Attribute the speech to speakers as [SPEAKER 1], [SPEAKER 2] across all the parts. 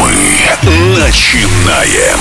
[SPEAKER 1] Мы начинаем.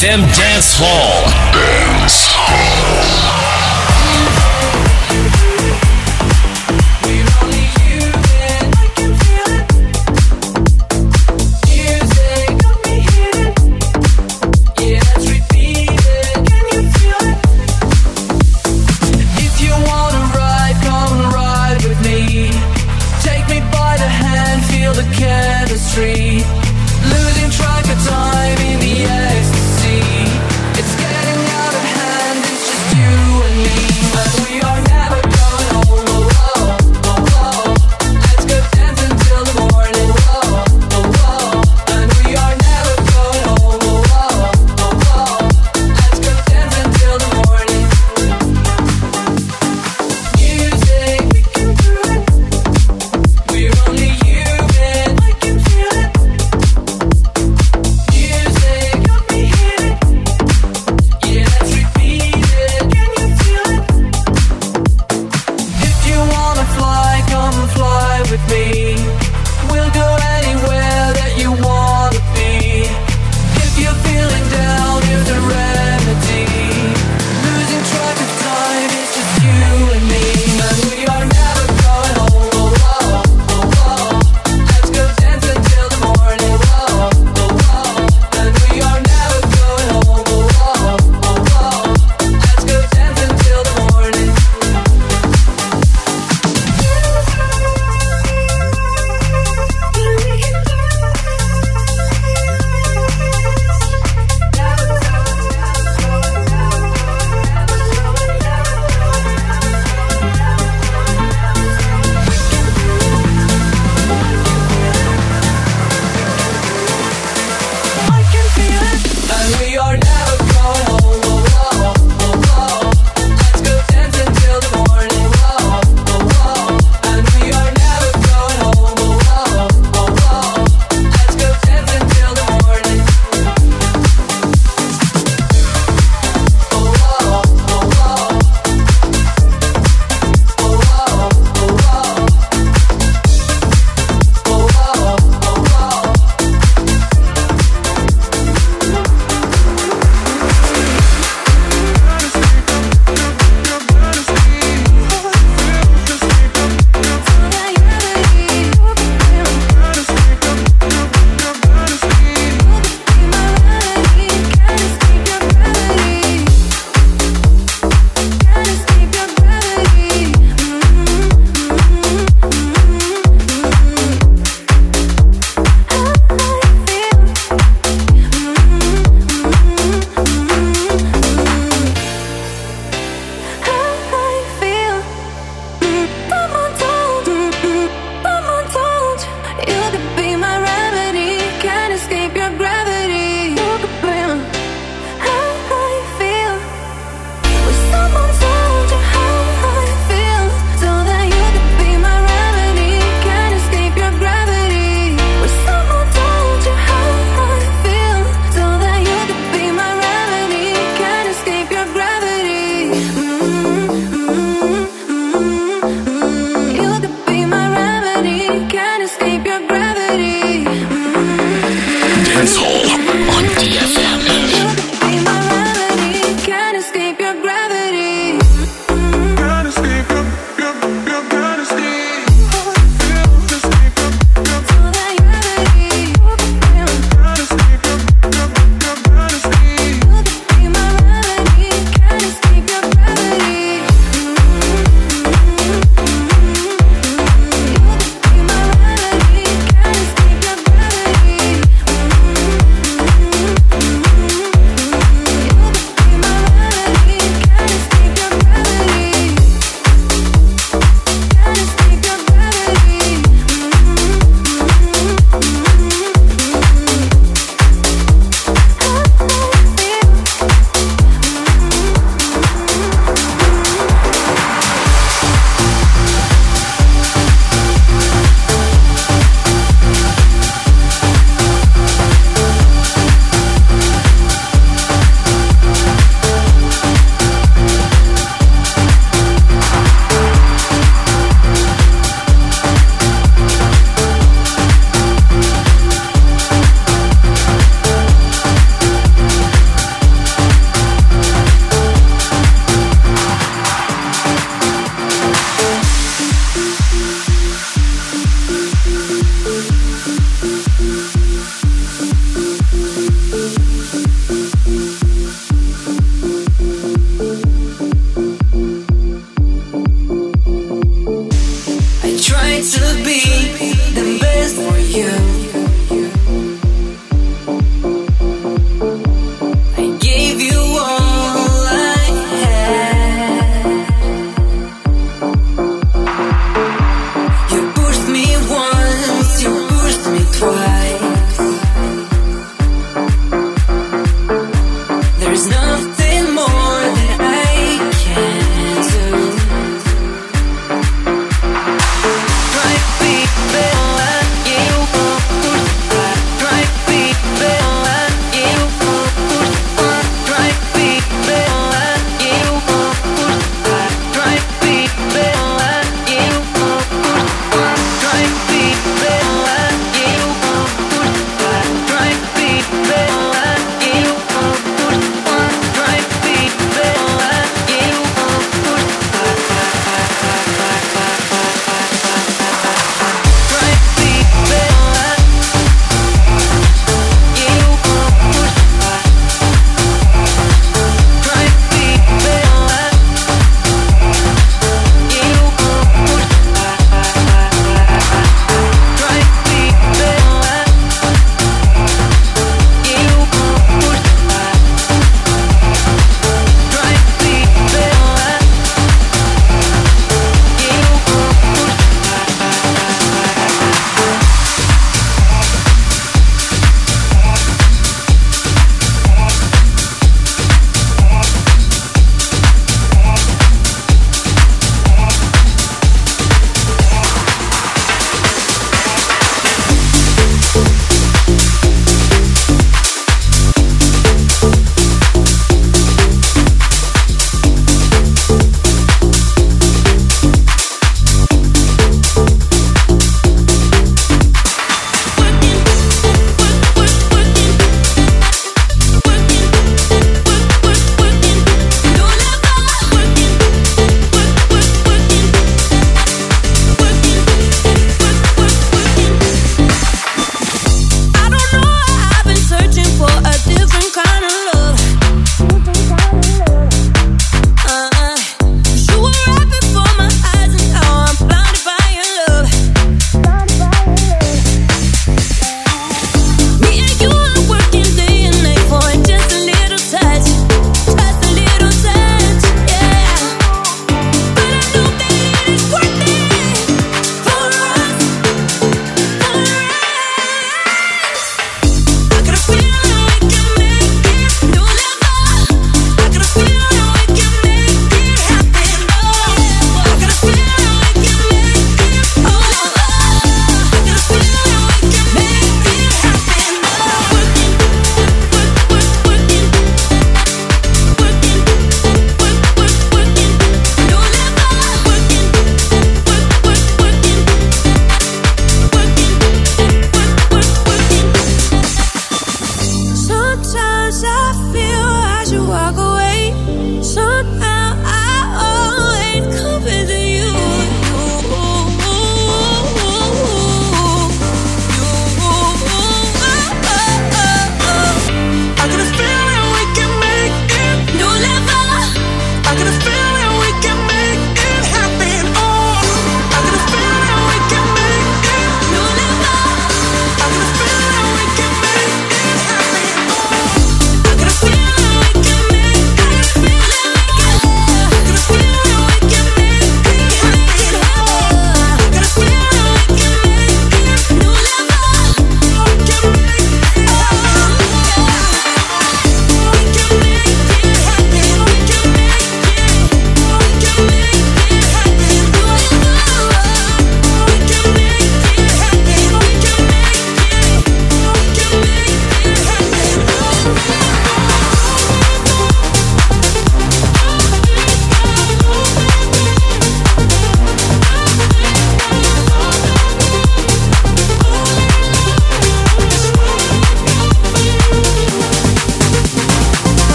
[SPEAKER 2] To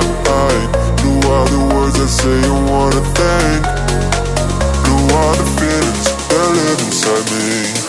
[SPEAKER 3] mind all the
[SPEAKER 4] words I say I wanna thank. Knew all the feelings that live inside me.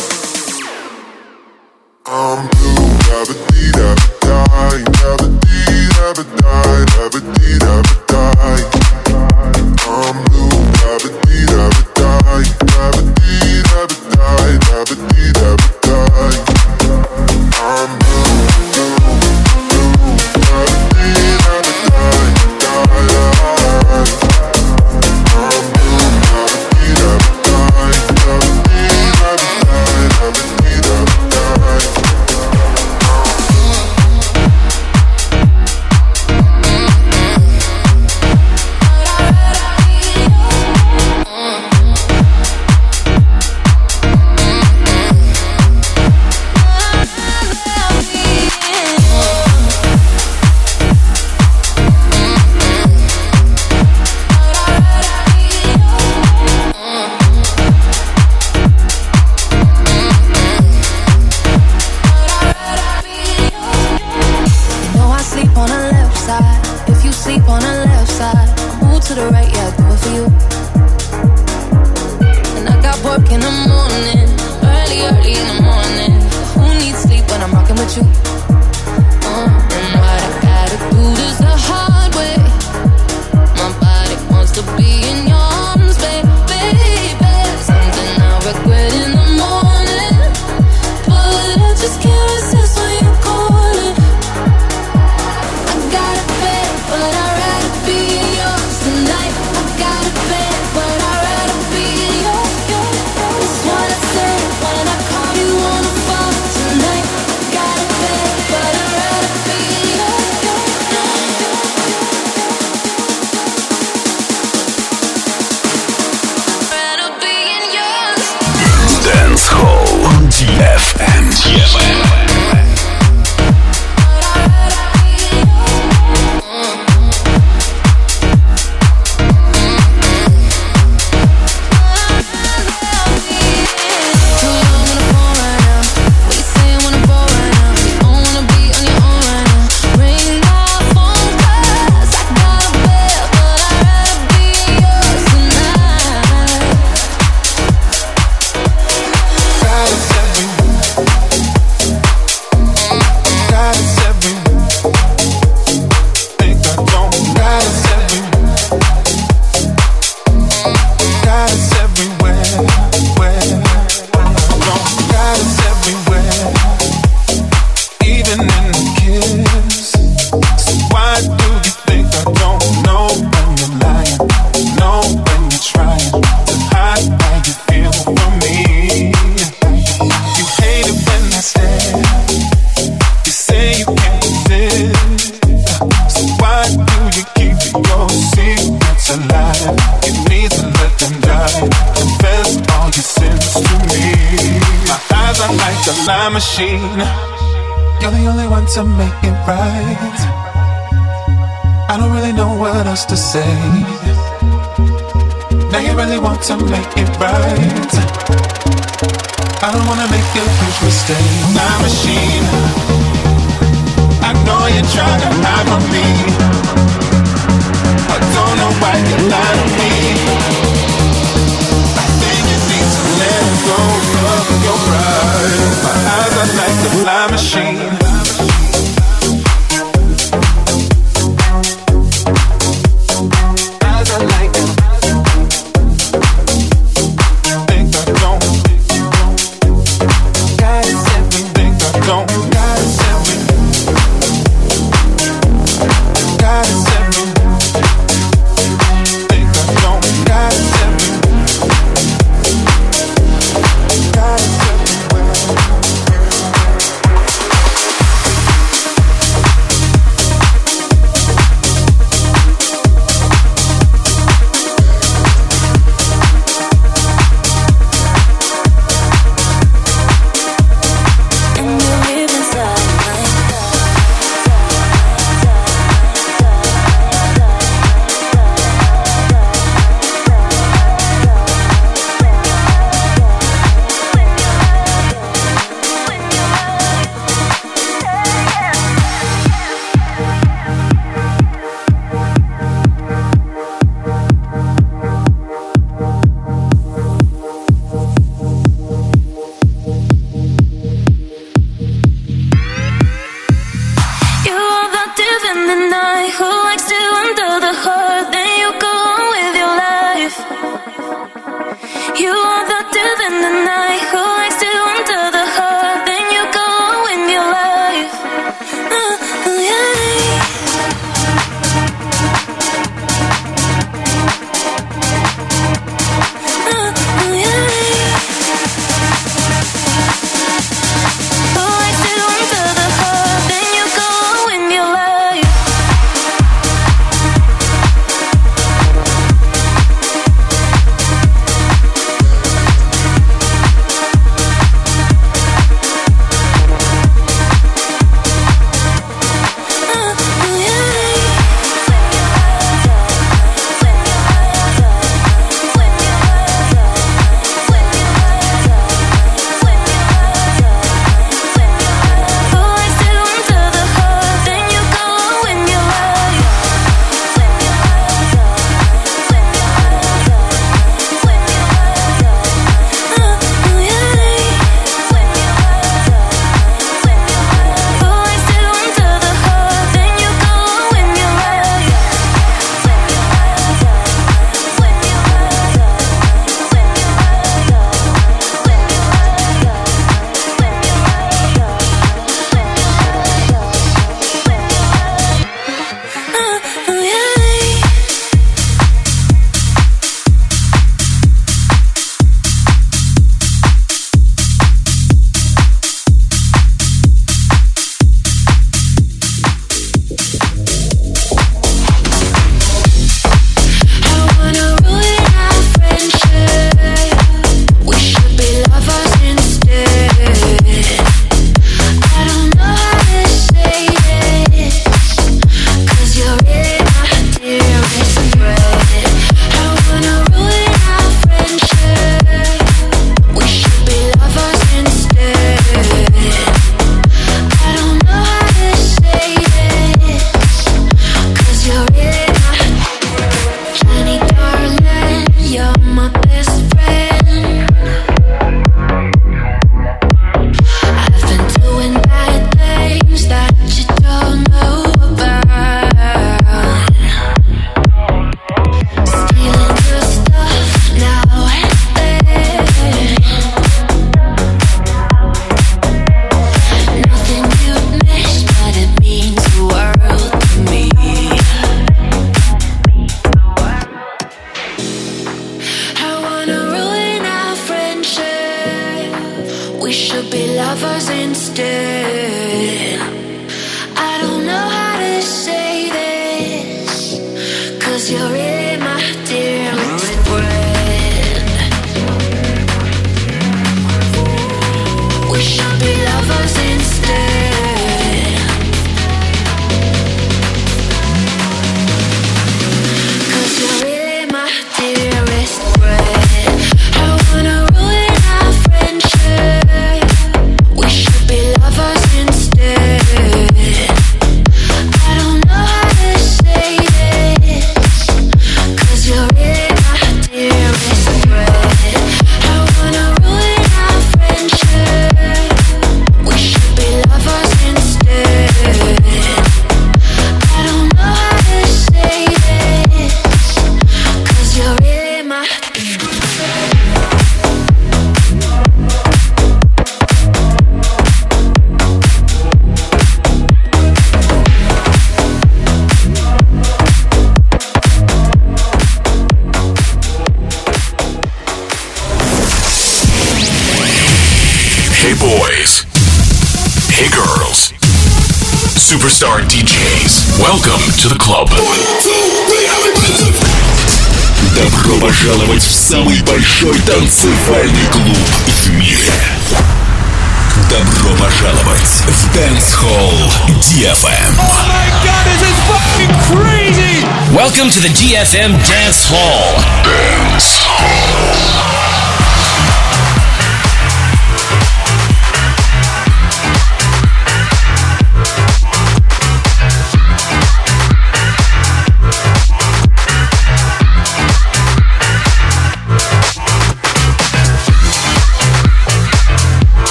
[SPEAKER 5] The
[SPEAKER 6] Dance Hall.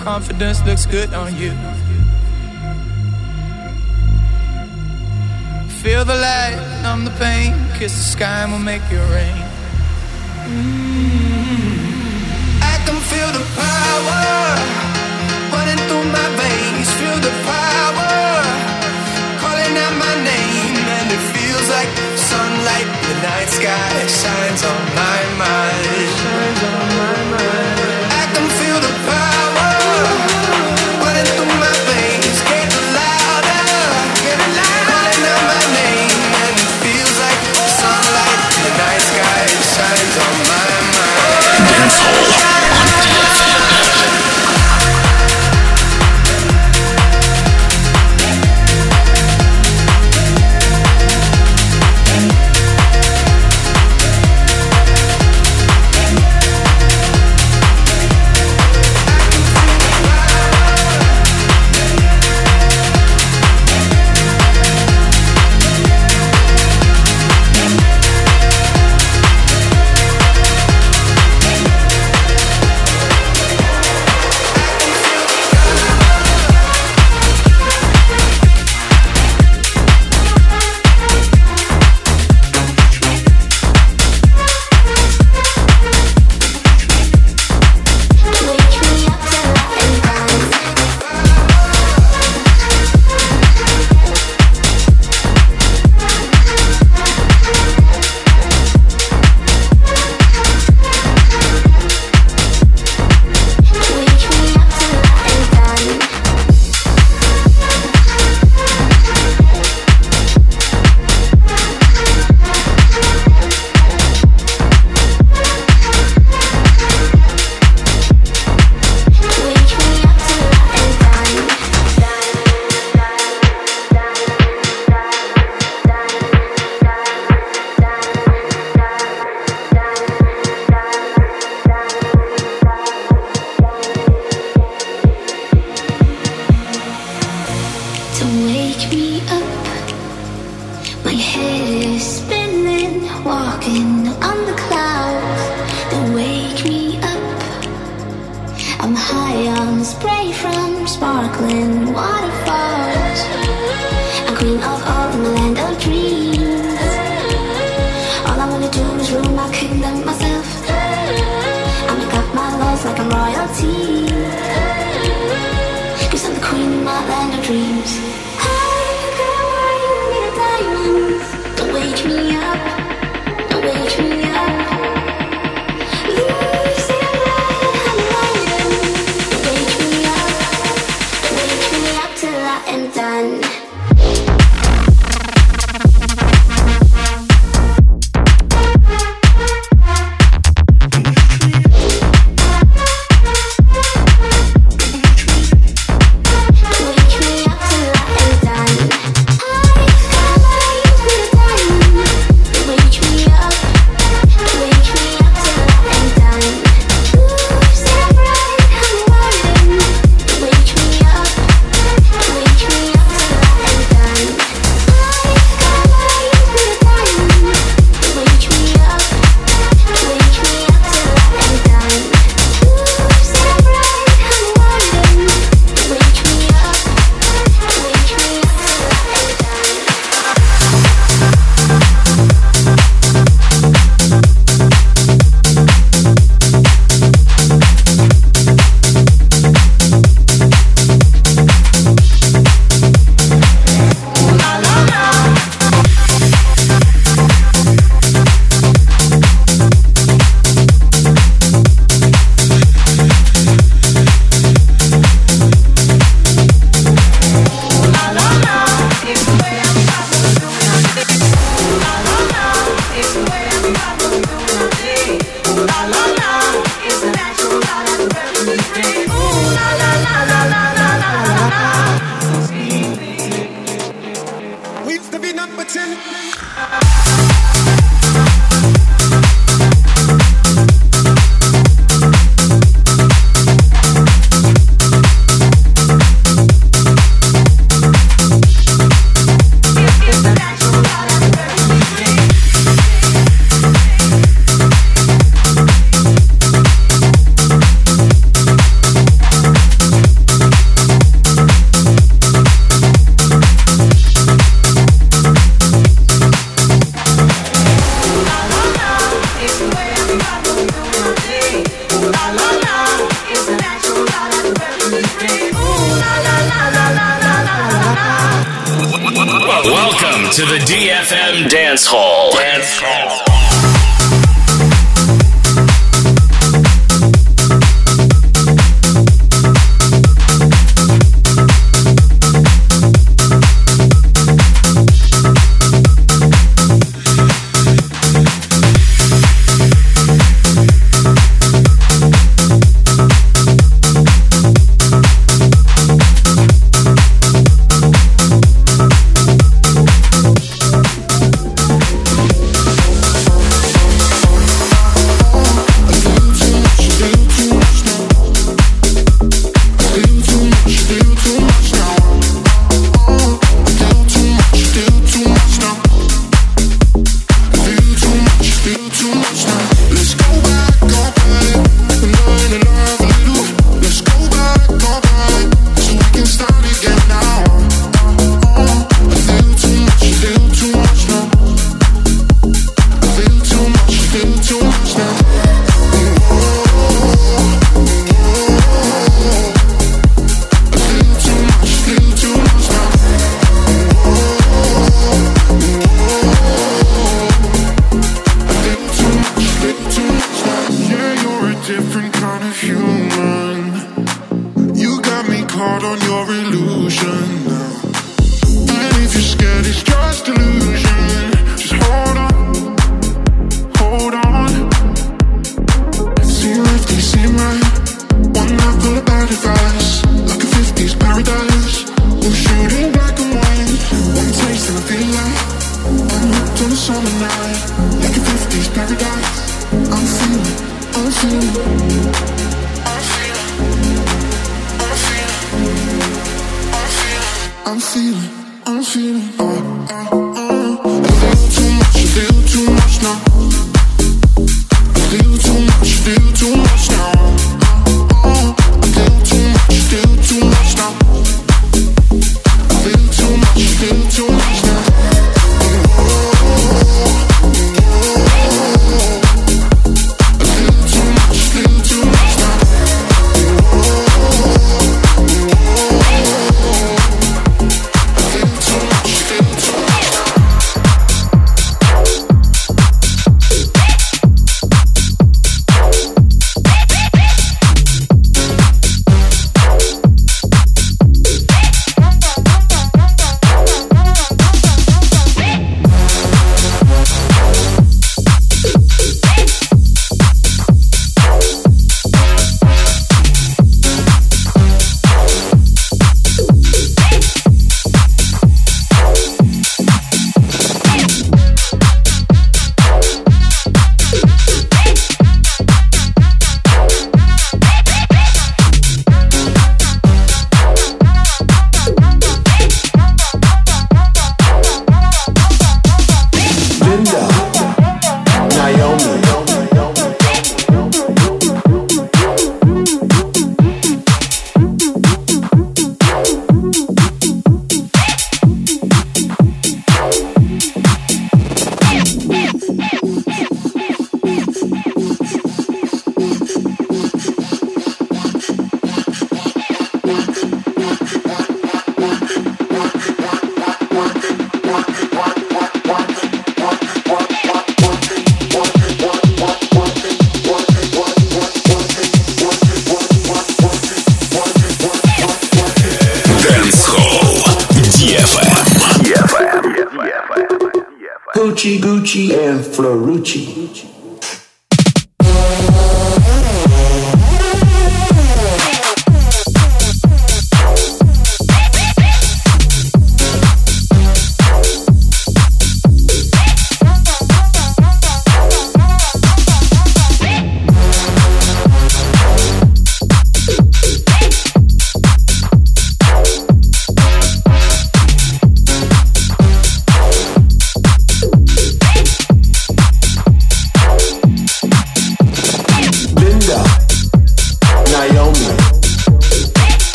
[SPEAKER 7] Confidence looks good on you. Feel the light, numb the pain, kiss the sky and we'll make it rain. Mm-hmm. I can feel the power running through my veins. Feel the power calling out my name, and it feels like sunlight. The night sky shines on my mind. Shines on my mind.
[SPEAKER 8] Yeah.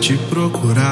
[SPEAKER 9] Te procurar.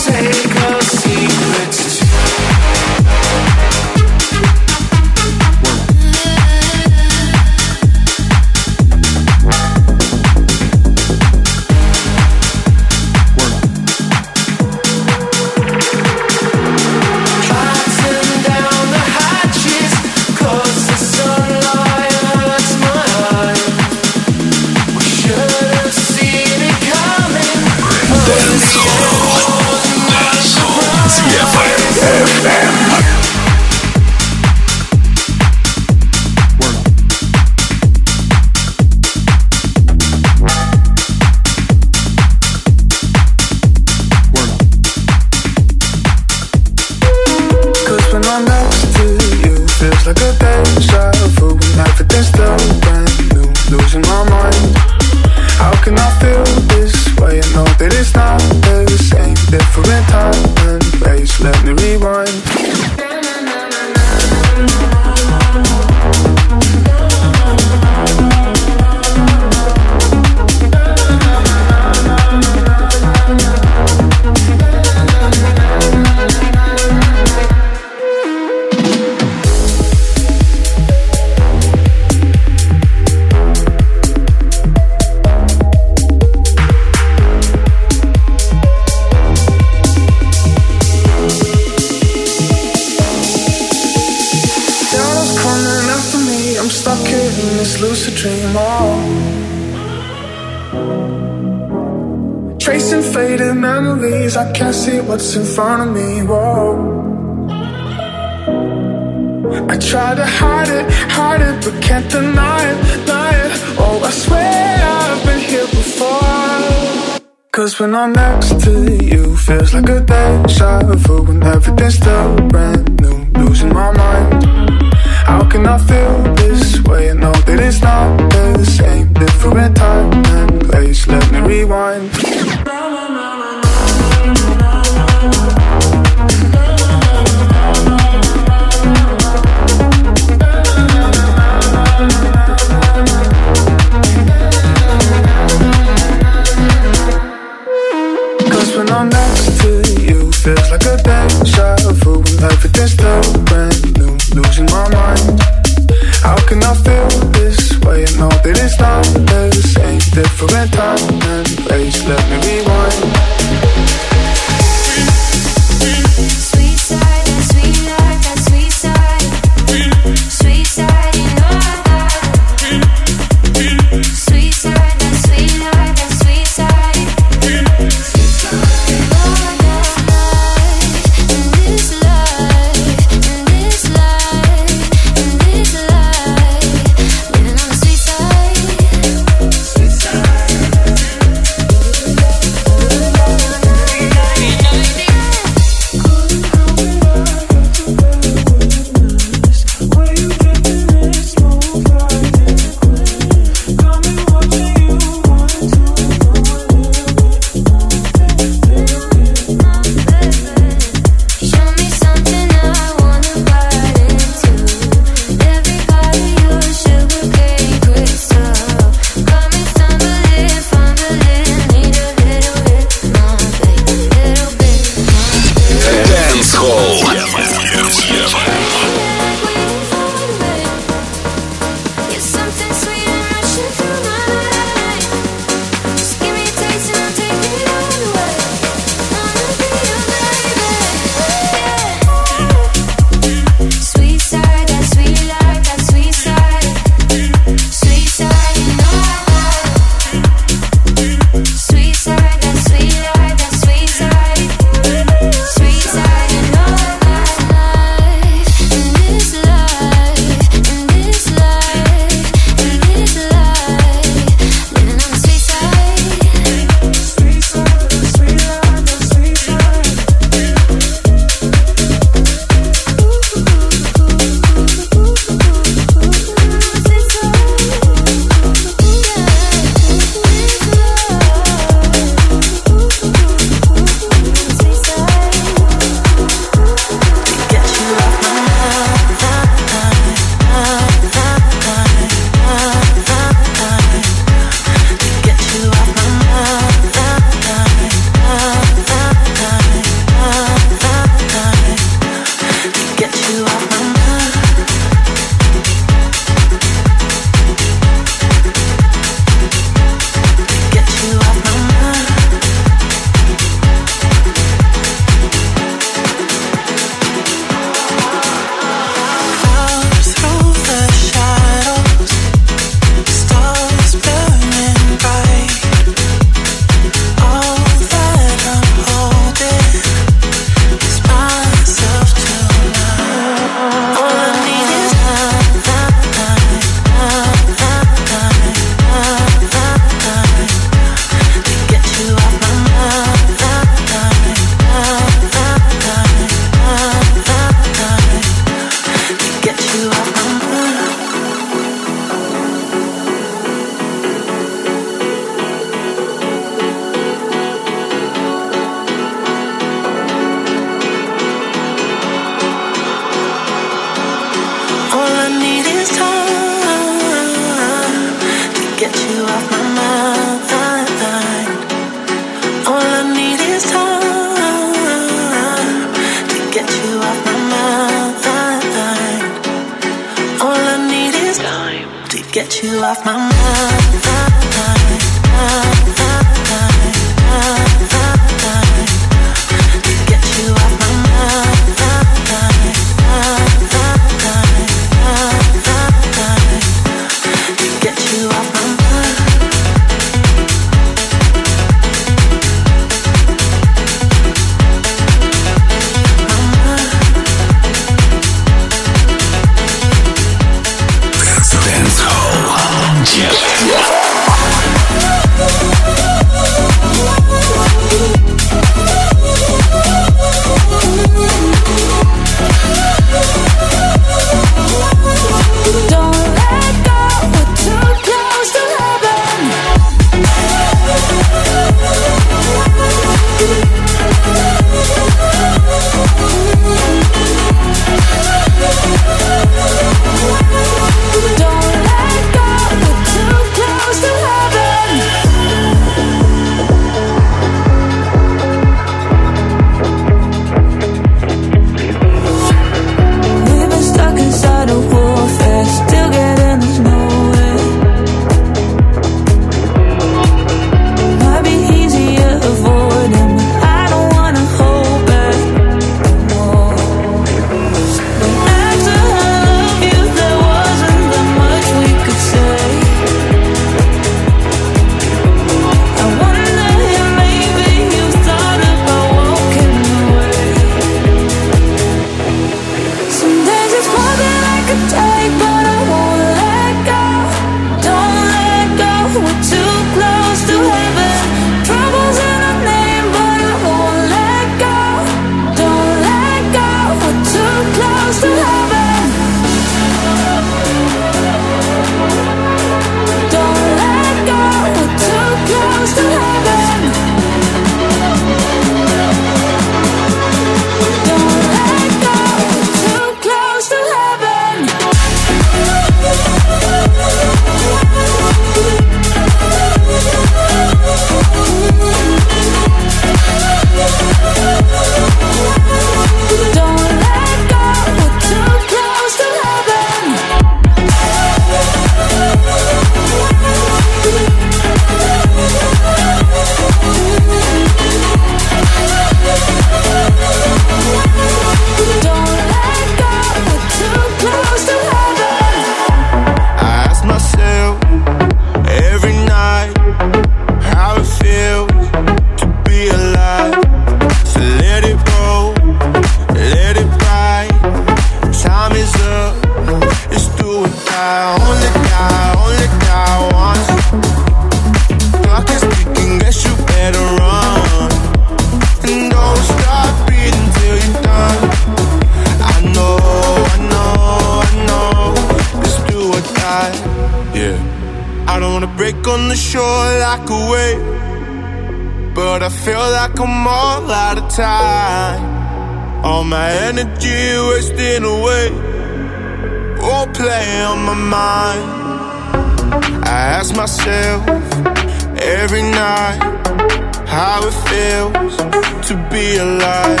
[SPEAKER 10] to be alive.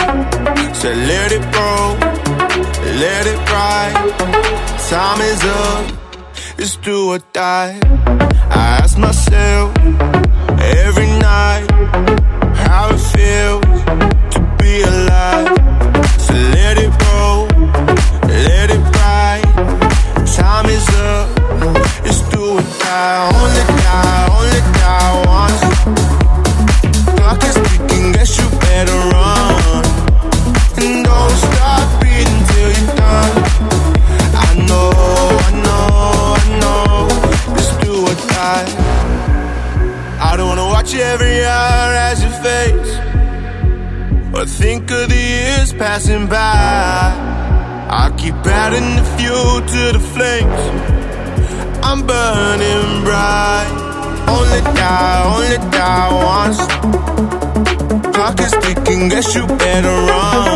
[SPEAKER 10] So let it go, let it ride. Time is up, it's do or die. I ask myself Keep adding the fuel to the flames. I'm burning bright. Only die, only die
[SPEAKER 11] once. Clock is ticking, guess
[SPEAKER 12] you better run.